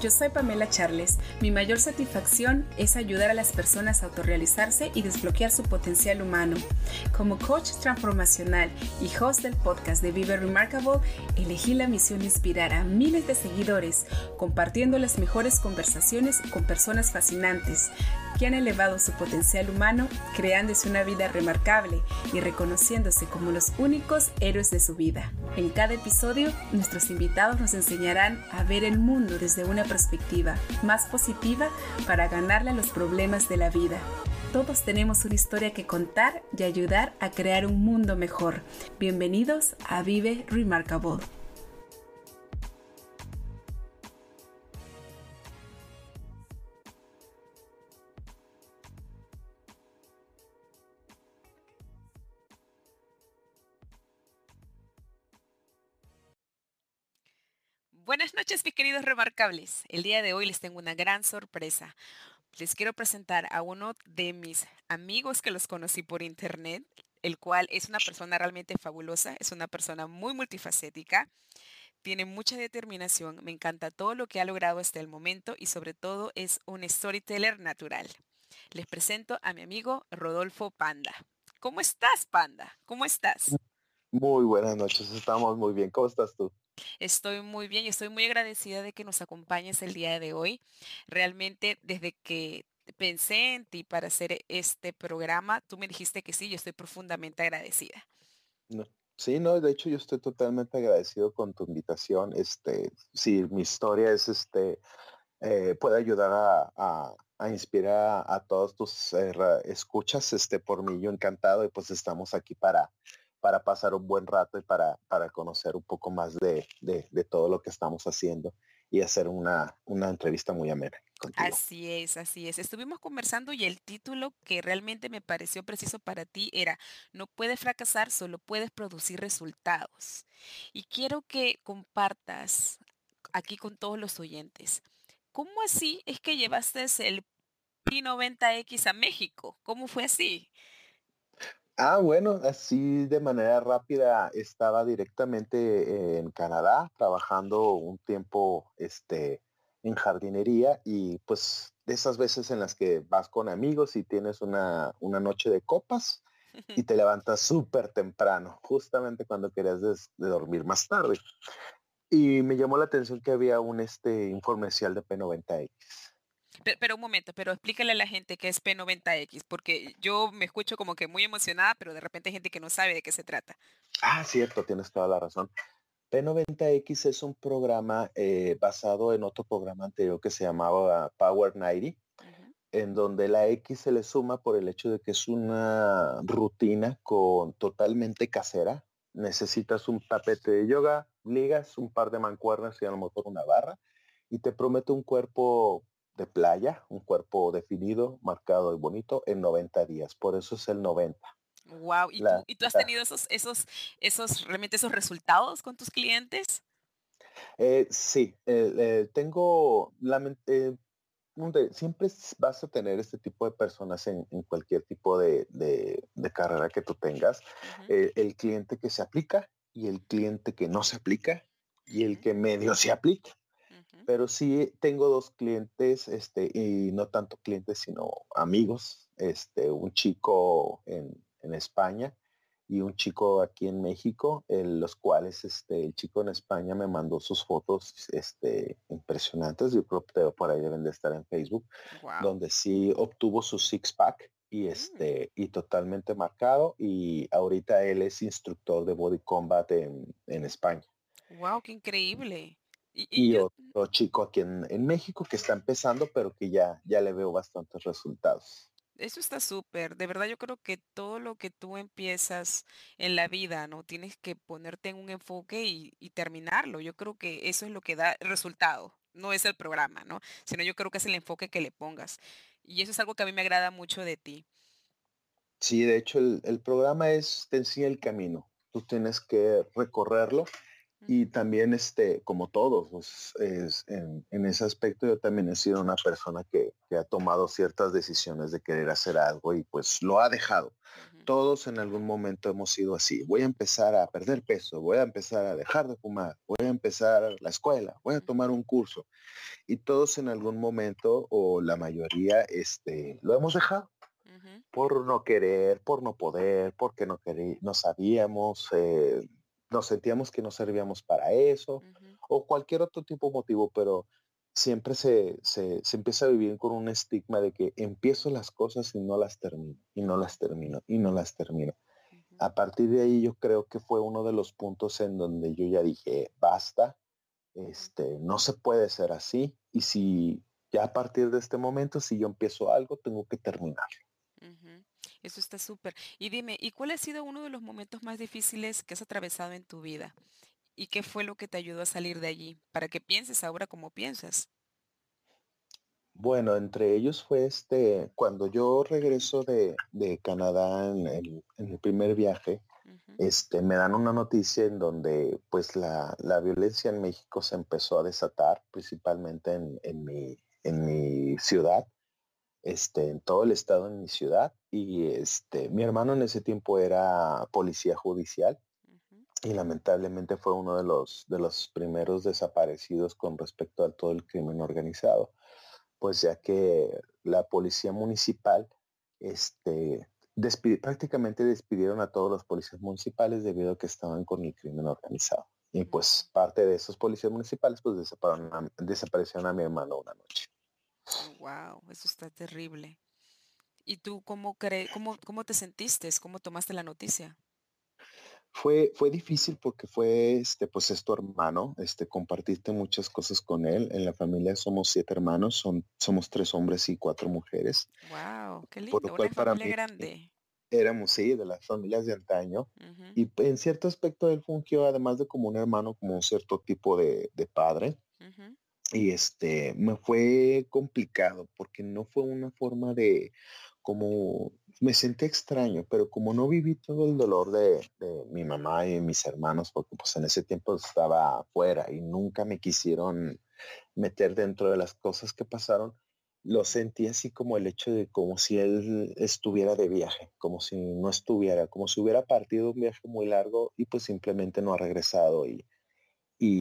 Yo soy Pamela Charles. Mi mayor satisfacción es ayudar a las personas a autorrealizarse y desbloquear su potencial humano. Como coach transformacional y host del podcast de Vive Remarkable, elegí la misión de inspirar a miles de seguidores compartiendo las mejores conversaciones con personas fascinantes que han elevado su potencial humano, creándose una vida remarcable y reconociéndose como los únicos héroes de su vida. En cada episodio, nuestros invitados nos enseñarán a ver el mundo desde una perspectiva más positiva para ganarle a los problemas de la vida. Todos tenemos una historia que contar y ayudar a crear un mundo mejor. Bienvenidos a Vive Remarkable. Buenas noches, mis queridos remarcables. El día de hoy les tengo una gran sorpresa. Les quiero presentar a uno de mis amigos que los conocí por internet, el cual es una persona realmente fabulosa, es una persona muy multifacética, tiene mucha determinación, me encanta todo lo que ha logrado hasta el momento y sobre todo es un storyteller natural. Les presento a mi amigo Rodolfo Panda. ¿Cómo estás, Panda? ¿Cómo estás? Muy buenas noches, estamos muy bien. ¿Cómo estás tú? Estoy muy bien y estoy muy agradecida de que nos acompañes el día de hoy. Realmente desde que pensé en ti para hacer este programa, tú me dijiste que sí, yo estoy profundamente agradecida. Sí, no, de hecho yo estoy totalmente agradecido con tu invitación. Este, si mi historia es este, eh, puede ayudar a, inspirar a, todos tus eh, escuchas, este, por mí yo encantado y pues estamos aquí para para pasar un buen rato y para, para conocer un poco más de, todo lo que estamos haciendo y hacer una, una entrevista muy amena. Así es, así es. Estuvimos conversando y el título que realmente me pareció preciso para ti era, no puedes fracasar, solo puedes producir resultados. Y quiero que compartas aquí con todos los oyentes, ¿cómo así es que llevaste el P90X a México? ¿Cómo fue así? Ah, bueno, así de manera rápida estaba directamente en Canadá trabajando un tiempo este, en jardinería y pues de esas veces en las que vas con amigos y tienes una, una noche de copas y te levantas súper temprano, justamente cuando querías de, dormir más tarde. Y me llamó la atención que había un este, informecial de P90X. Pero, un momento, pero explícale a la gente qué es P90X, porque yo me escucho como que muy emocionada, pero de repente hay gente que no sabe de qué se trata. Ah, cierto, tienes toda la razón. P90X es un programa eh, basado en otro programa anterior que se llamaba Power 90, en donde la X se le suma por el hecho de que es una rutina con totalmente casera. Necesitas un tapete de yoga, ligas, un par de mancuernas y a lo mejor una barra, y te promete un cuerpo de playa, un cuerpo definido, marcado y bonito en 90 días. Por eso es el 90. Wow. ¿Y, tú, has tenido esos, esos, esos, realmente esos resultados con tus clientes? Eh, sí, eh, eh, tengo la siempre vas a tener este tipo de personas en, cualquier tipo de, carrera que tú tengas. el cliente que se aplica y el cliente que no se aplica y el que medio se aplica. Pero sí tengo dos clientes, este, y no tanto clientes, sino amigos. Este, un chico en, España y un chico aquí en México, en los cuales este, el chico en España me mandó sus fotos este, impresionantes, yo creo que por ahí deben de estar en Facebook, donde sí obtuvo su six pack y mm. este y totalmente marcado y ahorita él es instructor de body combat en, en España. Wow, qué increíble. Y, otro chico aquí en, México que está empezando, pero que ya, ya le veo bastantes resultados. Eso está súper. De verdad yo creo que todo lo que tú empiezas en la vida, ¿no? Tienes que ponerte en un enfoque y, terminarlo. Yo creo que eso es lo que da resultado. No es el programa, ¿no? Sino yo creo que es el enfoque que le pongas. Y eso es algo que a mí me agrada mucho de ti. Sí, de hecho el, el programa es, te enseña el camino. Tú tienes que recorrerlo Y también, este, como todos, pues, es, en, ese aspecto yo también he sido una persona que, ha tomado ciertas decisiones de querer hacer algo y pues lo ha dejado. Todos en algún momento hemos sido así. Voy a empezar a perder peso, voy a empezar a dejar de fumar, voy a empezar la escuela, voy a tomar un curso. Y todos en algún momento, o la mayoría, este, lo hemos dejado por no querer, por no poder, porque no, no sabíamos, eh, nos sentíamos que no servíamos para eso, o cualquier otro tipo de motivo, pero siempre se, se, empieza a vivir con un estigma de que empiezo las cosas y no las termino, y no las termino, y no las termino. A partir de ahí yo creo que fue uno de los puntos en donde yo ya dije, basta, este, no se puede ser así, y si ya a partir de este momento, si yo empiezo algo, tengo que terminarlo. Eso está súper. Y dime, ¿y cuál ha sido uno de los momentos más difíciles que has atravesado en tu vida? ¿Y qué fue lo que te ayudó a salir de allí? Para que pienses ahora como piensas. Bueno, entre ellos fue este, cuando yo regreso de, Canadá en el, primer viaje, este, me dan una noticia en donde pues la, violencia en México se empezó a desatar, principalmente en, en, mi, en mi ciudad este, en todo el estado, en mi ciudad. Y este, mi hermano en ese tiempo era policía judicial y lamentablemente fue uno de los, de los primeros desaparecidos con respecto a todo el crimen organizado. Pues ya que la policía municipal este, prácticamente despidieron a todos los policías municipales debido a que estaban con el crimen organizado. Y pues parte de esos policías municipales pues desaparecieron a mi hermano una noche. Wow, eso está terrible. ¿Y tú cómo, cre cómo, cómo te sentiste? ¿Cómo tomaste la noticia? Fue, fue difícil porque fue, este, pues es tu hermano, este, compartiste muchas cosas con él. En la familia somos siete hermanos, son, somos tres hombres y cuatro mujeres. Wow, qué lindo, una familia grande. Éramos, sí, de las familias de antaño. Y en cierto aspecto él fungió, además de como un hermano, como un cierto tipo de, padre y este me fue complicado porque no fue una forma de como me sentí extraño pero como no viví todo el dolor de, mi mamá y mis hermanos porque pues en ese tiempo estaba afuera y nunca me quisieron meter dentro de las cosas que pasaron lo sentí así como el hecho de como si él estuviera de viaje como si no estuviera como si hubiera partido un viaje muy largo y pues simplemente no ha regresado y y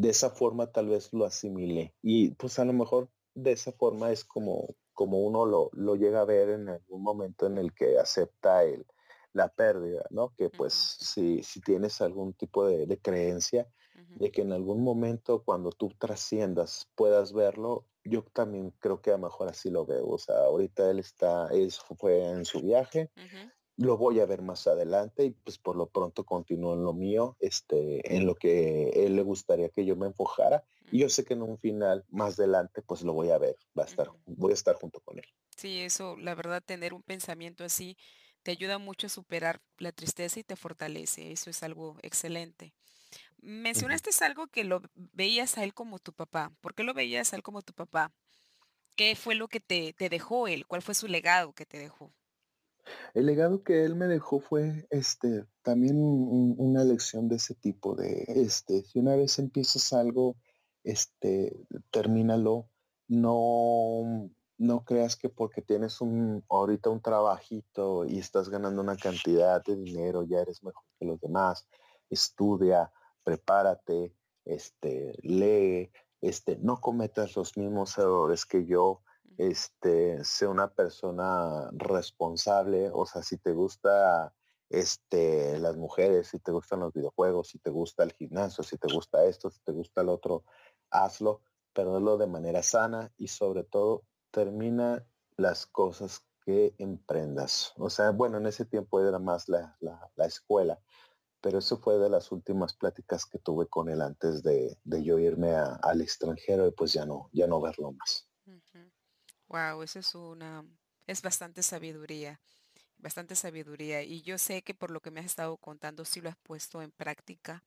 de esa forma tal vez lo asimile. Y pues a lo mejor de esa forma es como, como uno lo, lo llega a ver en algún momento en el que acepta el, la pérdida, ¿no? Que pues si, si tienes algún tipo de, creencia de que en algún momento cuando tú trasciendas puedas verlo, yo también creo que a lo mejor así lo veo. O sea, ahorita él está, él fue en su viaje, lo voy a ver más adelante y pues por lo pronto continúo en lo mío, este, en lo que él le gustaría que yo me enfocara. Y yo sé que en un final más adelante pues lo voy a ver, va a estar, voy a estar junto con él. Sí, eso, la verdad, tener un pensamiento así te ayuda mucho a superar la tristeza y te fortalece. Eso es algo excelente. Mencionaste algo que lo veías a él como tu papá. ¿Por qué lo veías a él como tu papá? ¿Qué fue lo que te, te dejó él? ¿Cuál fue su legado que te dejó? El legado que él me dejó fue este también una lección de ese tipo de este si una vez empiezas algo este termínalo no no creas que porque tienes un ahorita un trabajito y estás ganando una cantidad de dinero ya eres mejor que los demás estudia prepárate este lee este no cometas los mismos errores que yo este, una persona responsable, o sea, si te gusta este, las mujeres, si te gustan los videojuegos, si te gusta el gimnasio, si te gusta esto, si te gusta el otro, hazlo, pero hazlo de manera sana y sobre todo termina las cosas que emprendas. O sea, bueno, en ese tiempo era más la, escuela, pero eso fue de las últimas pláticas que tuve con él antes de, yo irme al extranjero y pues ya no, ya no verlo más. Wow, eso es una, es bastante sabiduría, bastante sabiduría. Y yo sé que por lo que me has estado contando, sí lo has puesto en práctica.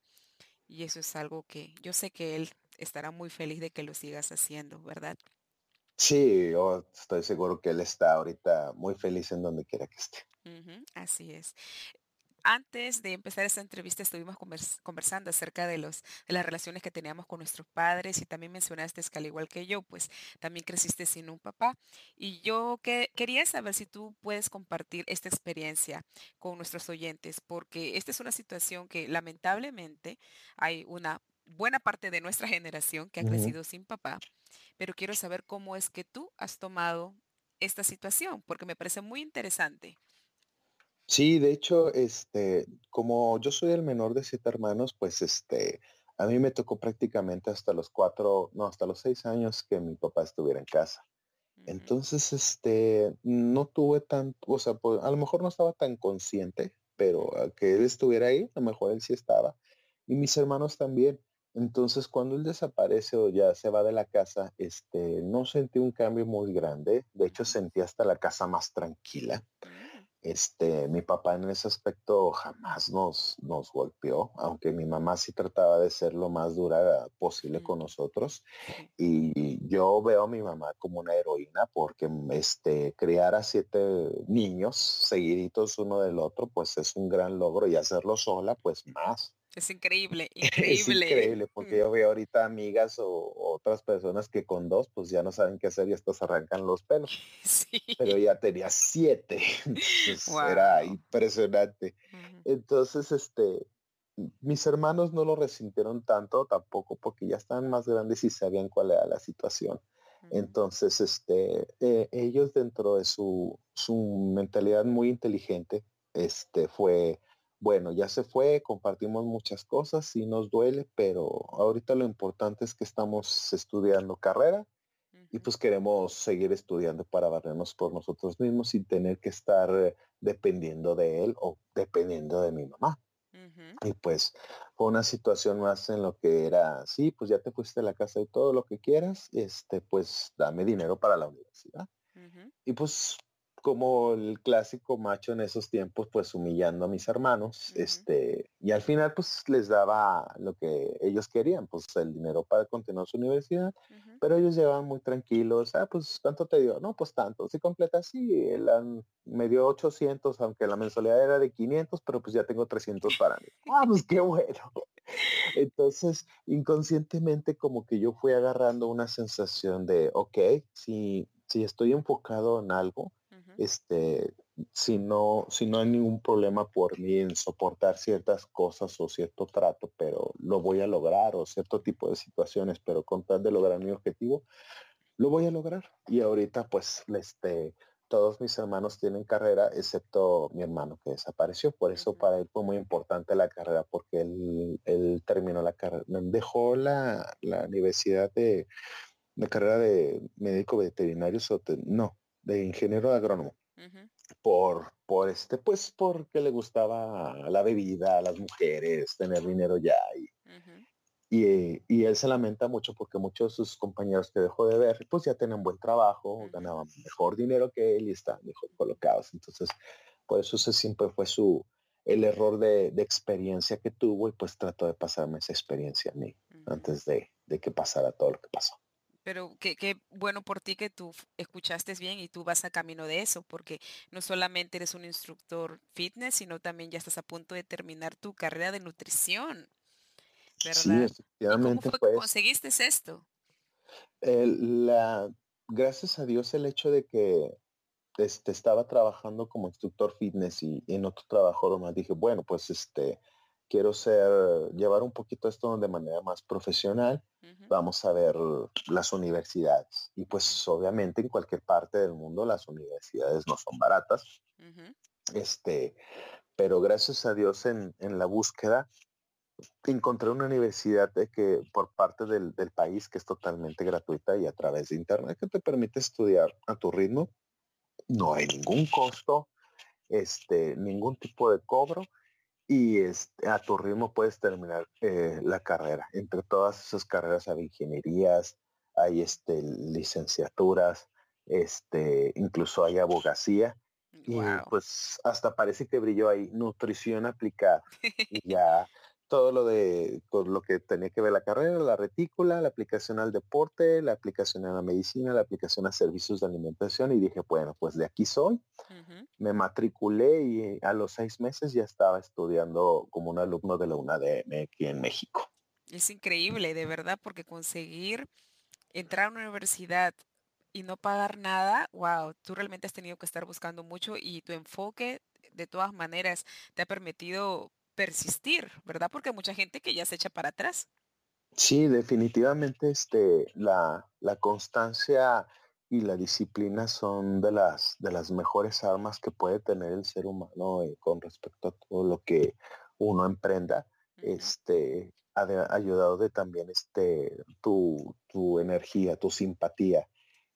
Y eso es algo que yo sé que él estará muy feliz de que lo sigas haciendo, ¿verdad? Sí, yo estoy seguro que él está ahorita muy feliz en donde quiera que esté. así es. Antes de empezar esta entrevista estuvimos conversando acerca de, los, de las relaciones que teníamos con nuestros padres y también mencionaste que al igual que yo, pues también creciste sin un papá. Y yo que, quería saber si tú puedes compartir esta experiencia con nuestros oyentes, porque esta es una situación que lamentablemente hay una buena parte de nuestra generación que ha crecido sin papá, pero quiero saber cómo es que tú has tomado esta situación, porque me parece muy interesante. Sí, de hecho, este, como yo soy el menor de siete hermanos, pues este, a mí me tocó prácticamente hasta los cuatro, no, hasta los seis años que mi papá estuviera en casa. Entonces, este, no tuve tanto, o sea, pues, a lo mejor no estaba tan consciente, pero que él estuviera ahí, a lo mejor él sí estaba. Y mis hermanos también. Entonces, cuando él desaparece o ya se va de la casa, este, no sentí un cambio muy grande. De hecho, sentí hasta la casa más tranquila. Este, mi papá en ese aspecto jamás nos, nos golpeó, aunque mi mamá sí trataba de ser lo más dura posible con nosotros. Y yo veo a mi mamá como una heroína porque este, criar a siete niños seguiditos uno del otro, pues es un gran logro y hacerlo sola, pues más. Es increíble, increíble. es increíble, porque yo veo ahorita amigas o, otras personas que con dos, pues ya no saben qué hacer y estos arrancan los pelos. Pero ya tenía siete. era impresionante. Entonces, este, mis hermanos no lo resintieron tanto tampoco porque ya estaban más grandes y sabían cuál era la situación. Entonces, este, eh, ellos dentro de su, su mentalidad muy inteligente, este, fue bueno, ya se fue, compartimos muchas cosas y nos duele, pero ahorita lo importante es que estamos estudiando carrera y pues queremos seguir estudiando para barrernos por nosotros mismos sin tener que estar eh, dependiendo de él o dependiendo de mi mamá. Y pues fue una situación más en lo que era, sí, pues ya te fuiste a la casa y todo lo que quieras, este, pues dame dinero para la universidad. Y pues como el clásico macho en esos tiempos, pues humillando a mis hermanos, este, y al final pues les daba lo que ellos querían, pues el dinero para continuar su universidad, pero ellos llevaban muy tranquilos, ah, pues ¿cuánto te dio? No, pues tanto, si completa, sí, él me dio 800, aunque la mensualidad era de 500, pero pues ya tengo 300 para mí. Ah, pues qué bueno. Entonces, inconscientemente como que yo fui agarrando una sensación de, ok, si, si estoy enfocado en algo, este, si no, si no hay ningún problema por mí en soportar ciertas cosas o cierto trato, pero lo voy a lograr o cierto tipo de situaciones, pero con tal de lograr mi objetivo, lo voy a lograr. Y ahorita pues este, todos mis hermanos tienen carrera, excepto mi hermano que desapareció. Por eso para él fue muy importante la carrera, porque él, terminó la carrera, dejó la, universidad de, de carrera de médico veterinario, no, de ingeniero agrónomo. Por, por este, pues porque le gustaba la bebida, las mujeres, tener dinero ya. Y, y, él se lamenta mucho porque muchos de sus compañeros que dejó de ver, pues ya tenían buen trabajo, ganaban mejor dinero que él y están mejor colocados. Entonces, por eso ese siempre fue su, el error de, experiencia que tuvo y pues trató de pasarme esa experiencia a mí antes de, de que pasara todo lo que pasó. Pero qué, bueno por ti que tú escuchaste bien y tú vas a camino de eso, porque no solamente eres un instructor fitness, sino también ya estás a punto de terminar tu carrera de nutrición. ¿Verdad? Sí, ¿Cómo fue que pues conseguiste esto? la, gracias a Dios el hecho de que este, estaba trabajando como instructor fitness y, y en otro trabajo más dije, bueno, pues este, quiero ser, llevar un poquito esto de manera más profesional, vamos a ver las universidades. Y pues obviamente en cualquier parte del mundo las universidades no son baratas. Este, pero gracias a Dios en, la búsqueda encontré una universidad de que por parte del, del, país que es totalmente gratuita y a través de internet que te permite estudiar a tu ritmo. No hay ningún costo, este, ningún tipo de cobro y este, a tu ritmo puedes terminar eh, la carrera. Entre todas esas carreras hay ingenierías, hay este, licenciaturas, este, incluso hay abogacía. Y pues hasta parece que brilló ahí nutrición aplicada. y ya todo lo de con lo que tenía que ver la carrera, la retícula, la aplicación al deporte, la aplicación a la medicina, la aplicación a servicios de alimentación y dije, bueno, pues de aquí soy. Me matriculé y a los seis meses ya estaba estudiando como un alumno de la UNADM aquí en México. Es increíble, de verdad, porque conseguir entrar a una universidad y no pagar nada, wow, tú realmente has tenido que estar buscando mucho y tu enfoque de todas maneras te ha permitido persistir, ¿verdad? Porque hay mucha gente que ya se echa para atrás. Sí, definitivamente este, la, la constancia y la disciplina son de las, de las mejores armas que puede tener el ser humano eh, con respecto a todo lo que uno emprenda. Este, ha ayudado de también este, tu, tu energía, tu simpatía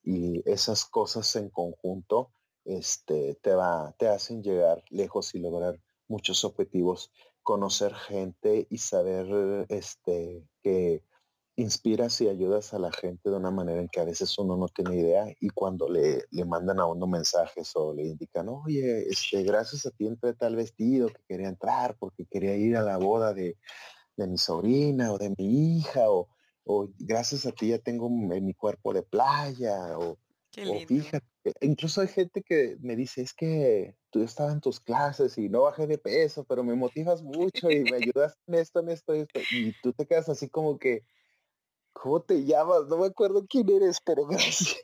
y esas cosas en conjunto este, te, va, te hacen llegar lejos y lograr muchos objetivos, conocer gente y saber este, que inspiras y ayudas a la gente de una manera en que a veces uno no tiene idea y cuando le, le mandan a uno mensajes o le indican, oye, este, gracias a ti entré tal vestido que quería entrar porque quería ir a la boda de, de mi sobrina o de mi hija o, o gracias a ti ya tengo mi cuerpo de playa o, fíjate, incluso hay gente que me dice, es que tú estabas en tus clases y no bajé de peso, pero me motivas mucho y me ayudas en esto, en esto, en esto. Y tú te quedas así como que, ¿cómo te llamas? No me acuerdo quién eres, pero gracias.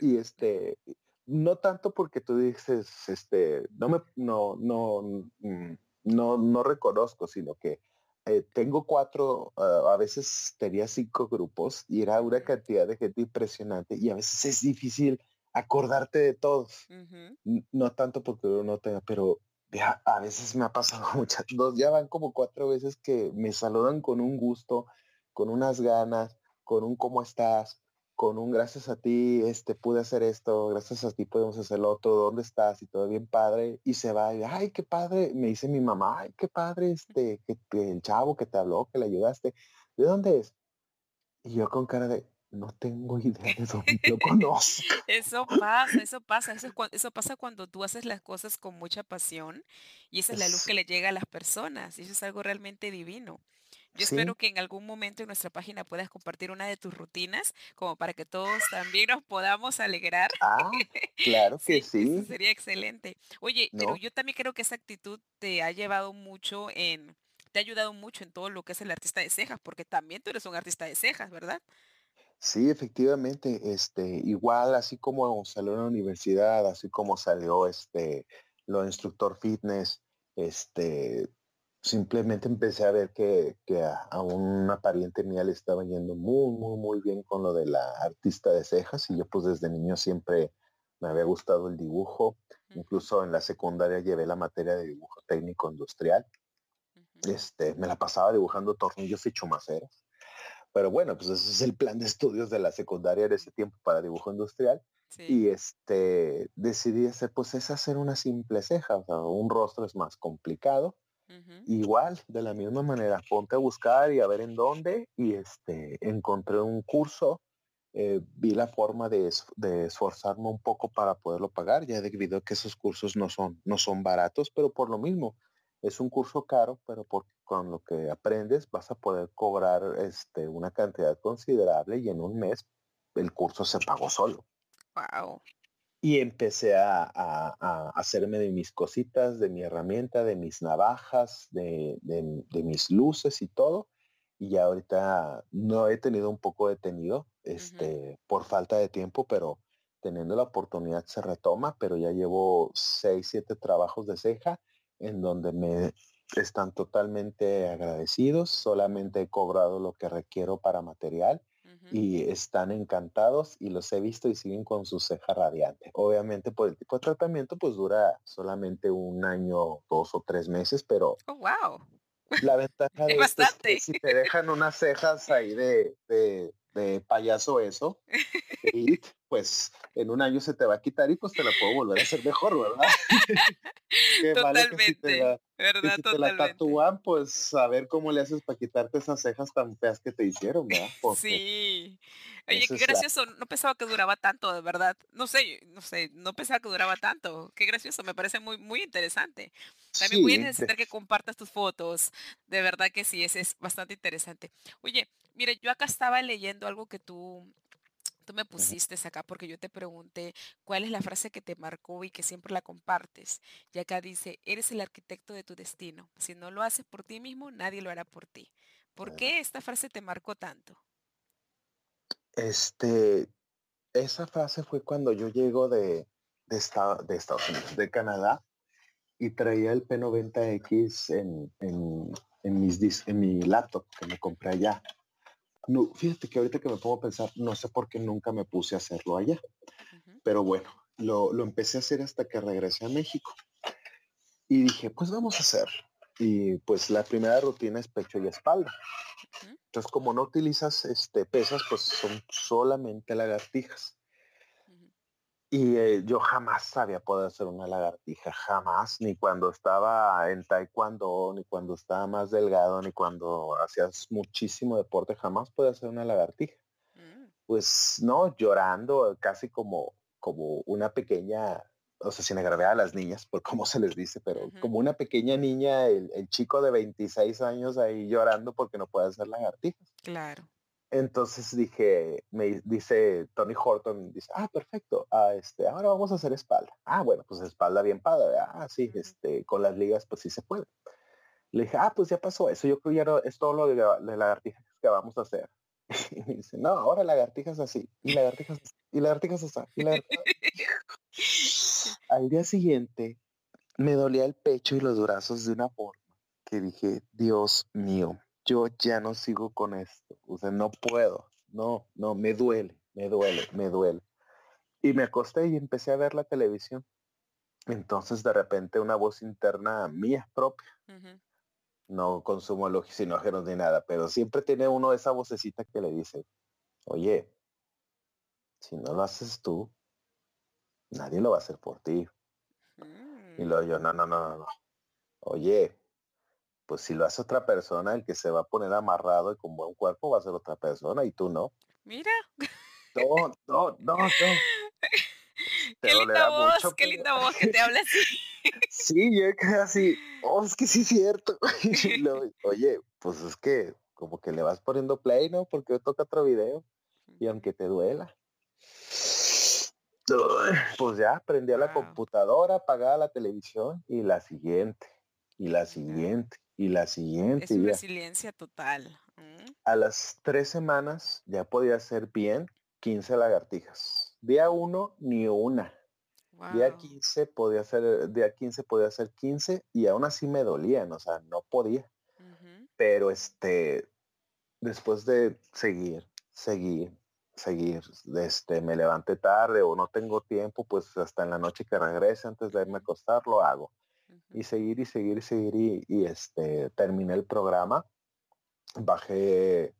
Y este, no tanto porque tú dices, este, no me, no, no, mm, no, no reconozco, sino que eh, tengo cuatro, ah, a veces tenía cinco grupos y era una cantidad de gente impresionante y a veces es difícil acordarte de todos. No tanto porque uno no tenga, pero ya, a veces me ha pasado muchas, dos, ya van como cuatro veces que me saludan con un gusto, con unas ganas, con un cómo estás, con un gracias a ti, este, pude hacer esto, gracias a ti podemos hacer lo otro, ¿dónde estás? Y todo bien padre, y se va, y, ay, qué padre, me dice mi mamá, ay, qué padre, este, que, el chavo que te habló, que le ayudaste, ¿de dónde es? Y yo con cara de, no tengo idea de dónde lo conozco. Eso pasa, eso pasa, eso, eso, pasa cuando tú haces las cosas con mucha pasión y esa es la luz que le llega a las personas y eso es algo realmente divino. Yo espero que en algún momento en nuestra página puedas compartir una de tus rutinas, como para que todos también nos podamos alegrar. Ah, claro que sí. sería excelente. Oye, pero yo también creo que esa actitud te ha llevado mucho en, te ha ayudado mucho en todo lo que es el artista de cejas, porque también tú eres un artista de cejas, ¿verdad? Sí, efectivamente, este, igual así como salió en la universidad, así como salió este, lo instructor fitness, este, simplemente empecé a ver que, a, una pariente mía le estaba yendo muy, muy, muy bien con lo de la artista de cejas y yo pues desde niño siempre me había gustado el dibujo. Incluso en la secundaria llevé la materia de dibujo técnico industrial. Este, me la pasaba dibujando tornillos y chumaceras. Pero bueno, pues ese es el plan de estudios de la secundaria en ese tiempo para dibujo industrial. Y este decidí hacer, pues es hacer una simple ceja, o sea, un rostro es más complicado Igual, de la misma manera, ponte a buscar y a ver en dónde y este, encontré un curso, eh, vi la forma de, esforzarme un poco para poderlo pagar, ya debido a que esos cursos no son, no son baratos, pero por lo mismo, es un curso caro, pero porque con lo que aprendes vas a poder cobrar este, una cantidad considerable y en un mes el curso se pagó solo. Wow y empecé a, hacerme de mis cositas, de mi herramienta, de mis navajas, de, mis luces y todo. Y ya ahorita no he tenido un poco detenido este, por falta de tiempo, pero teniendo la oportunidad se retoma, pero ya llevo seis, siete trabajos de ceja en donde me están totalmente agradecidos, solamente he cobrado lo que requiero para material y están encantados y los he visto y siguen con su ceja radiante. Obviamente por el tipo de tratamiento pues dura solamente un año, dos o tres meses, pero oh, wow. la ventaja de esto es que si te dejan unas cejas ahí de, de, payaso eso, pues en un año se te va a quitar y pues te la puedo volver a hacer mejor, ¿verdad? Totalmente. ¿verdad? si te la tatúan, pues a ver cómo le haces para quitarte esas cejas tan feas que te hicieron, ¿verdad? sí. Oye, qué gracioso. No pensaba que duraba tanto, de verdad. No sé, no sé, no pensaba que duraba tanto. Qué gracioso, me parece muy, muy interesante. También voy a necesitar que compartas tus fotos. De verdad que sí, es, es bastante interesante. Oye, mire, yo acá estaba leyendo algo que tú tú me pusiste acá porque yo te pregunté cuál es la frase que te marcó y que siempre la compartes. Y acá dice, eres el arquitecto de tu destino. Si no lo haces por ti mismo, nadie lo hará por ti. ¿Por qué esta frase te marcó tanto? Este, esa frase fue cuando yo llego de, de, de Estados Unidos, de Canadá, y traía el P90X en, en, en, mis, en mi laptop que me compré allá. No, fíjate que ahorita que me pongo a pensar, no sé por qué nunca me puse a hacerlo allá. Pero bueno, lo, empecé a hacer hasta que regresé a México. Y dije, pues vamos a hacer. Y pues la primera rutina es pecho y espalda. Entonces, como no utilizas este, pesas, pues son solamente lagartijas. Y eh, yo jamás había podido hacer una lagartija, jamás, ni cuando estaba en taekwondo, ni cuando estaba más delgado, ni cuando hacías muchísimo deporte, jamás podía hacer una lagartija. Mm. Pues no, llorando, casi como, como una pequeña, o sea, sin agravar a las niñas, por cómo se les dice, pero como una pequeña niña, el, el, chico de 26 años ahí llorando porque no puede hacer lagartijas. Claro. Entonces dije, me dice Tony Horton, dice, ah, perfecto, ah, este, ahora vamos a hacer espalda. Ah, bueno, pues espalda bien padre, ah, sí, este, con las ligas, pues sí se puede. Le dije, ah, pues ya pasó eso, yo creo ya no, es todo lo de, la, lagartijas que vamos a hacer. Y me dice, no, ahora lagartijas así, y lagartijas así, y lagartijas así, y lagartijas Al día siguiente me dolía el pecho y los brazos de una forma que dije, Dios mío, yo ya no sigo con esto, o sea, no puedo, no, no, me duele, me duele, me duele. Y me acosté y empecé a ver la televisión. Entonces de repente una voz interna mía propia. No consumo alucinógenos ni nada, pero siempre tiene uno esa vocecita que le dice, oye, si no lo haces tú, nadie lo va a hacer por ti. Y luego yo, no, no, no, no. Oye, pues si lo hace otra persona, el que se va a poner amarrado y con buen cuerpo va a ser otra persona y tú no. Mira. No, no, no, no. qué linda voz, qué linda voz que te habla así. sí, yo casi, oh, es que sí es cierto. Oye, pues es que como que le vas poniendo play, ¿no? Porque yo toca otro video y aunque te duela. Pues ya, prendí a la computadora, apagaba la televisión y la siguiente, y la siguiente, y la siguiente. Es resiliencia total. Mm. A las tres semanas ya podía hacer bien 15 lagartijas. Día uno, ni una. Día 15 podía hacer, día 15 podía hacer 15 y aún así me dolían, o sea, no podía. Pero este, después de seguir, seguir, seguir, este, me levanté tarde o no tengo tiempo, pues hasta en la noche que regrese antes de irme a acostar lo hago y seguir y seguir y seguir y, este terminé el programa. Bajé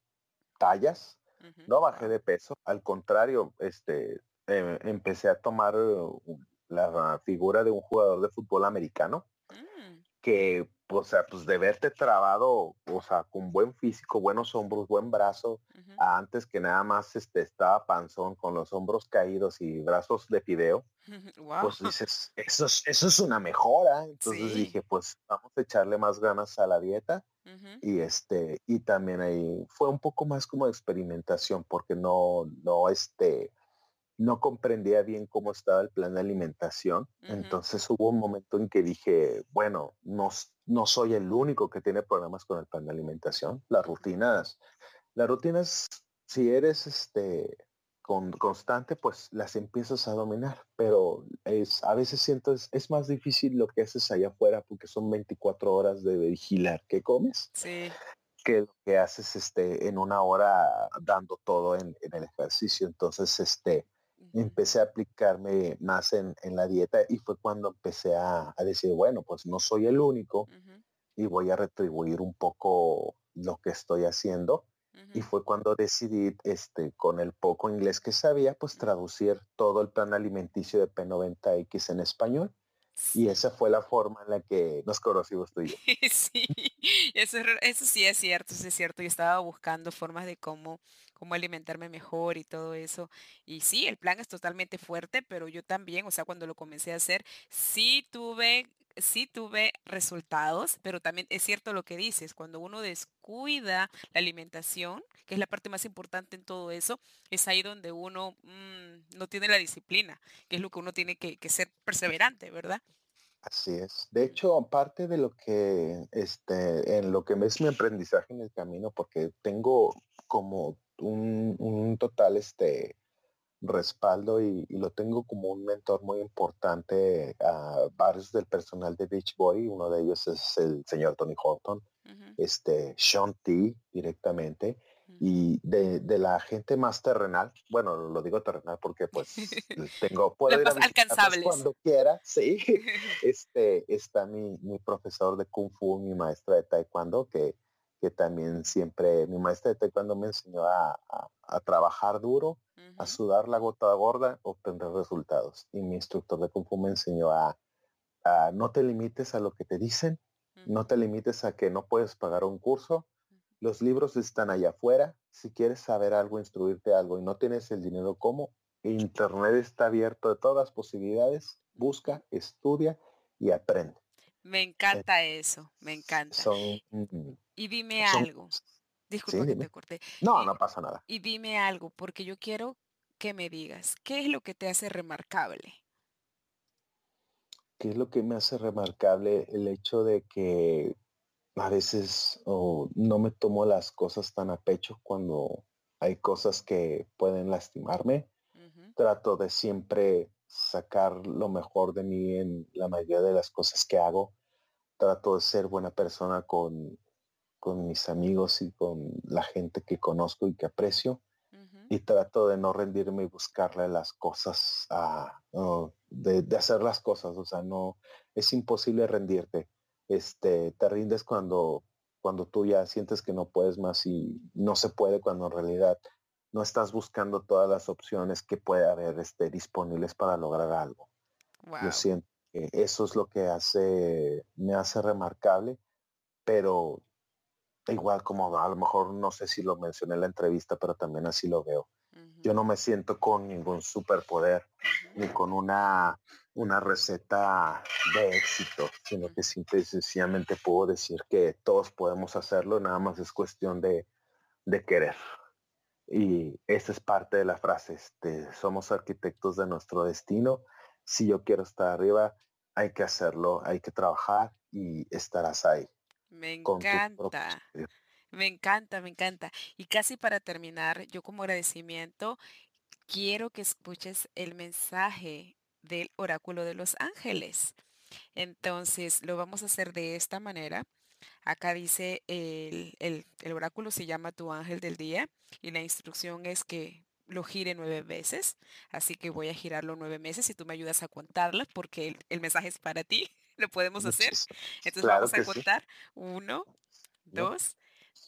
tallas no bajé de peso. Al contrario este em, empecé a tomar la figura de un jugador de fútbol americano mm. que o sea, pues de verte trabado, o sea, con buen físico, buenos hombros, buen brazo, antes que nada más este, estaba panzón con los hombros caídos y brazos de fideo, pues dices, eso es, eso es una mejora. Entonces dije, pues vamos a echarle más ganas a la dieta. Y este, y también ahí fue un poco más como experimentación, porque no, no, este, no comprendía bien cómo estaba el plan de alimentación. Entonces hubo un momento en que dije, bueno, no, no soy el único que tiene problemas con el plan de alimentación. Las rutinas, las rutinas, si eres este con, constante, pues las empiezas a dominar, pero es, a veces siento es, es más difícil lo que haces allá afuera porque son 24 horas de vigilar qué comes. Sí que lo que haces este en una hora dando todo en, en, el ejercicio. Entonces, este, empecé a aplicarme más en, la dieta y fue cuando empecé a, decir, bueno, pues no soy el único y voy a retribuir un poco lo que estoy haciendo Y fue cuando decidí, este, con el poco inglés que sabía, pues traducir todo el plan alimenticio de P90X en español. Y esa fue la forma en la que nos conocimos tú y yo. Sí, eso, eso sí es cierto, sí es cierto. Yo estaba buscando formas de cómo, cómo alimentarme mejor y todo eso. Y sí, el plan es totalmente fuerte, pero yo también, o sea, cuando lo comencé a hacer, sí tuve sí tuve resultados, pero también es cierto lo que dices, cuando uno descuida la alimentación, que es la parte más importante en todo eso, es ahí donde uno mm, no tiene la disciplina, que es lo que uno tiene que, que ser perseverante, ¿verdad? Así es. De hecho, parte de lo que, este, en lo que es mi aprendizaje en el camino, porque tengo como un, un total, este, respaldo y, lo tengo como un mentor muy importante a varios del personal de Beach Boy. Uno de ellos es el señor Tony Horton, este Sean T directamente. Y de, la gente más terrenal, bueno, lo digo terrenal porque pues tengo, puedo ir a cuando quiera, sí. este, está mi, mi profesor de Kung Fu, mi maestra de Taekwondo, que, que también siempre, mi maestra de Taekwondo me enseñó a, a trabajar duro, a sudar la gota gorda, obtener resultados. Y mi instructor de Kung Fu me enseñó a, no te limites a lo que te dicen, no te limites a que no puedes pagar un curso. Los libros están allá afuera. Si quieres saber algo, instruirte algo y no tienes el dinero, ¿cómo? Internet está abierto de todas posibilidades. Busca, estudia y aprende. Me encanta eso, me encanta. y dime algo. Disculpa que te corté. No, no pasa nada. Y dime algo, porque yo quiero que me digas, ¿qué es lo que te hace remarcable? ¿Qué es lo que me hace remarcable? El hecho de que a veces no me tomo las cosas tan a pecho cuando hay cosas que pueden lastimarme. Trato de siempre sacar lo mejor de mí en la mayoría de las cosas que hago. Trato de ser buena persona con, con mis amigos y con la gente que conozco y que aprecio. Y trato de no rendirme y buscarle las cosas, a, de, hacer las cosas. O sea, no, es imposible rendirte. Este, te rindes cuando, cuando tú ya sientes que no puedes más y no se puede cuando en realidad no estás buscando todas las opciones que puede haber este, disponibles para lograr algo. Yo siento que eso es lo que hace, me hace remarcable, pero igual como a lo mejor no sé si lo mencioné en la entrevista, pero también así lo veo. Yo no me siento con ningún superpoder ni con una, una receta de éxito, sino que simple y sencillamente puedo decir que todos podemos hacerlo, nada más es cuestión de, de querer. Y esa es parte de la frase, este, somos arquitectos de nuestro destino. Si yo quiero estar arriba, hay que hacerlo, hay que trabajar y estarás ahí. Me encanta. Me encanta, me encanta. Y casi para terminar, yo como agradecimiento quiero que escuches el mensaje del oráculo de los ángeles. Entonces, lo vamos a hacer de esta manera. Acá dice, el, el, el oráculo se llama tu ángel del día y la instrucción es que lo gire nueve veces. Así que voy a girarlo nueve meses y tú me ayudas a contarla porque el, mensaje es para ti. Lo podemos hacer. Entonces vamos a contar. Uno, dos,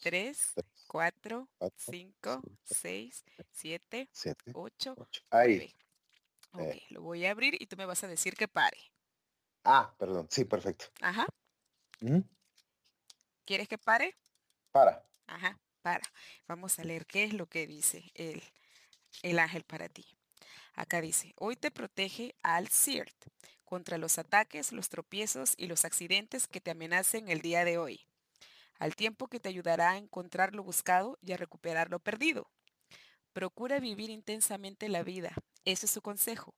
tres, cuatro, cinco, seis, siete, ocho, nueve. Ok, eh. lo voy a abrir y tú me vas a decir que pare. Ah, perdón. Sí, perfecto. Ajá. ¿Quieres que pare? Para. Ajá, para. Vamos a leer qué es lo que dice el, el ángel para ti. Acá dice, hoy te protege al CIRT contra los ataques, los tropiezos y los accidentes que te amenacen el día de hoy, al tiempo que te ayudará a encontrar lo buscado y a recuperar lo perdido. Procura vivir intensamente la vida, ese es su consejo,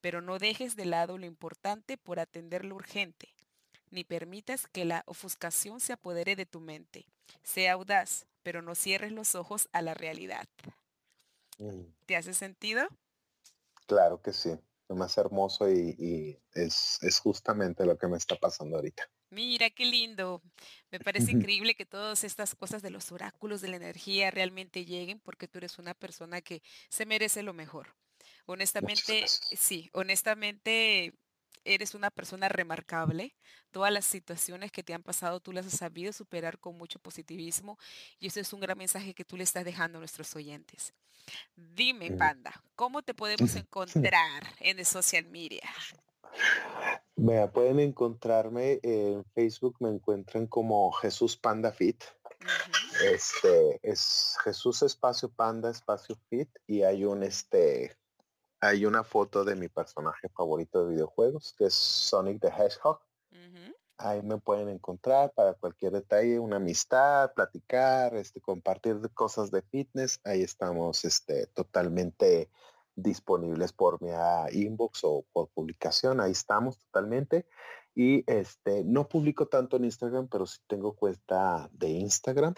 pero no dejes de lado lo importante por atender lo urgente, ni permitas que la ofuscación se apodere de tu mente. Sea audaz, pero no cierres los ojos a la realidad. Mm. ¿Te hace sentido? Claro que sí. Lo más hermoso y, es, justamente lo que me está pasando ahorita. Mira, qué lindo. Me parece increíble que todas estas cosas de los oráculos de la energía realmente lleguen porque tú eres una persona que se merece lo mejor. Honestamente, sí, honestamente, eres una persona remarcable. Todas las situaciones que te han pasado tú las has sabido superar con mucho positivismo y eso es un gran mensaje que tú le estás dejando a nuestros oyentes. Dime, Panda, ¿cómo te podemos encontrar en el social media? Vea, pueden encontrarme en Facebook, me encuentran como Jesús Panda Fit. Este es Jesús Espacio Panda Espacio Fit y hay un este hay una foto de mi personaje favorito de videojuegos que es Sonic the Hedgehog. Ahí me pueden encontrar para cualquier detalle, una amistad, platicar, este, compartir cosas de fitness. Ahí estamos este, totalmente disponibles por mi inbox o por publicación. Ahí estamos totalmente. Y este, no publico tanto en Instagram, pero sí tengo cuenta de Instagram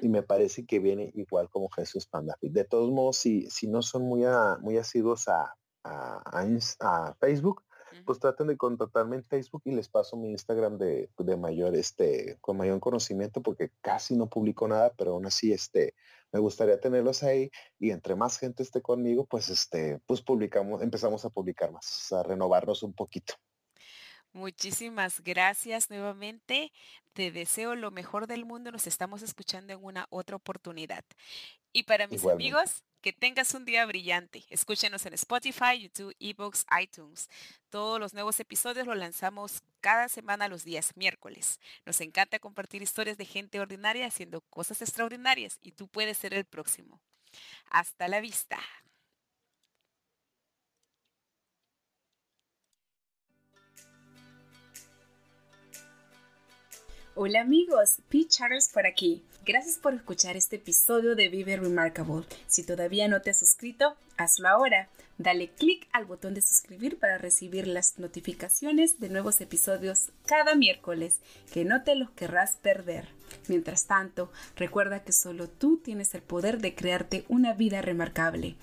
y me parece que viene igual como Jesús Panda. De todos modos, si, si no son muy, muy asiduos a, a, Facebook, pues traten de contactarme en Facebook y les paso mi Instagram de, de, mayor, este, con mayor conocimiento porque casi no publico nada, pero aún así, este, me gustaría tenerlos ahí y entre más gente esté conmigo, pues, este, pues publicamos, empezamos a publicar más, a renovarnos un poquito. Muchísimas gracias nuevamente. Te deseo lo mejor del mundo. Nos estamos escuchando en una otra oportunidad. Y para mis amigos, que tengas un día brillante. Escúchenos en Spotify, YouTube, eBooks, iTunes. Todos los nuevos episodios los lanzamos cada semana los días miércoles. Nos encanta compartir historias de gente ordinaria haciendo cosas extraordinarias y tú puedes ser el próximo. Hasta la vista. Hola amigos, Pete Charters por aquí. Gracias por escuchar este episodio de Vive Remarkable. Si todavía no te has suscrito, hazlo ahora. Dale clic al botón de suscribir para recibir las notificaciones de nuevos episodios cada miércoles, que no te los querrás perder. Mientras tanto, recuerda que solo tú tienes el poder de crearte una vida remarcable.